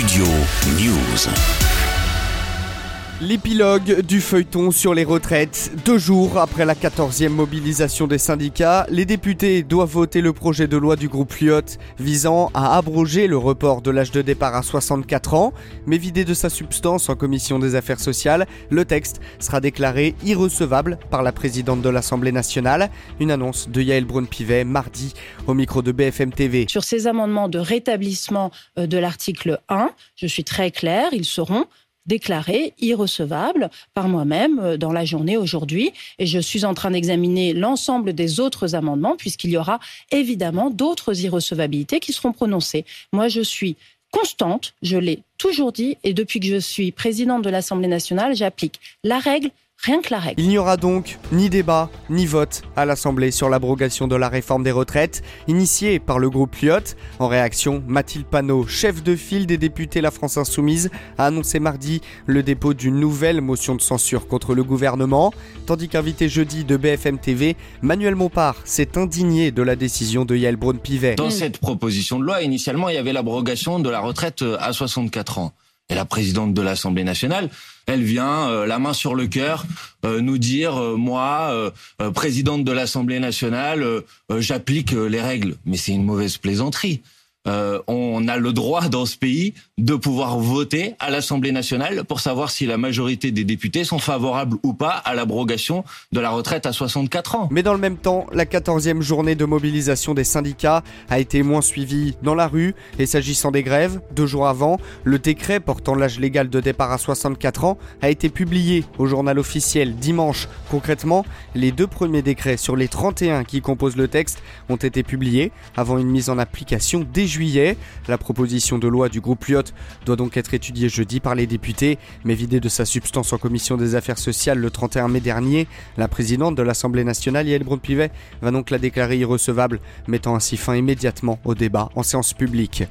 Studio News. L'épilogue du feuilleton sur les retraites. Deux jours après la 14e mobilisation des syndicats, les députés doivent voter le projet de loi du groupe Lyot visant à abroger le report de l'âge de départ à 64 ans. Mais vidé de sa substance en commission des affaires sociales, le texte sera déclaré irrecevable par la présidente de l'Assemblée nationale. Une annonce de Yael Braun-Pivet mardi au micro de BFM TV. Sur ces amendements de rétablissement euh, de l'article 1, je suis très clair, ils seront déclaré irrecevable par moi-même euh, dans la journée aujourd'hui. Et je suis en train d'examiner l'ensemble des autres amendements puisqu'il y aura évidemment d'autres irrecevabilités qui seront prononcées. Moi, je suis constante, je l'ai toujours dit, et depuis que je suis présidente de l'Assemblée nationale, j'applique la règle Rien que la règle. Il n'y aura donc ni débat ni vote à l'Assemblée sur l'abrogation de la réforme des retraites, initiée par le groupe Lyot. En réaction, Mathilde Panot, chef de file des députés La France Insoumise, a annoncé mardi le dépôt d'une nouvelle motion de censure contre le gouvernement, tandis qu'invité jeudi de BFM TV, Manuel Montpart s'est indigné de la décision de Yael Braun-Pivet. Dans cette proposition de loi, initialement, il y avait l'abrogation de la retraite à 64 ans. Et la présidente de l'Assemblée nationale, elle vient, euh, la main sur le cœur, euh, nous dire, euh, moi, présidente de l'Assemblée nationale, j'applique les règles. Mais c'est une mauvaise plaisanterie. Euh, on a le droit dans ce pays de pouvoir voter à l'Assemblée nationale pour savoir si la majorité des députés sont favorables ou pas à l'abrogation de la retraite à 64 ans. Mais dans le même temps, la 14e journée de mobilisation des syndicats a été moins suivie dans la rue et s'agissant des grèves, deux jours avant, le décret portant l'âge légal de départ à 64 ans a été publié au journal officiel dimanche. Concrètement, les deux premiers décrets sur les 31 qui composent le texte ont été publiés avant une mise en application dès juillet. La proposition de loi du groupe Lyot doit donc être étudiée jeudi par les députés, mais vidée de sa substance en commission des affaires sociales le 31 mai dernier. La présidente de l'Assemblée nationale, Yael Braun-Pivet, va donc la déclarer irrecevable, mettant ainsi fin immédiatement au débat en séance publique.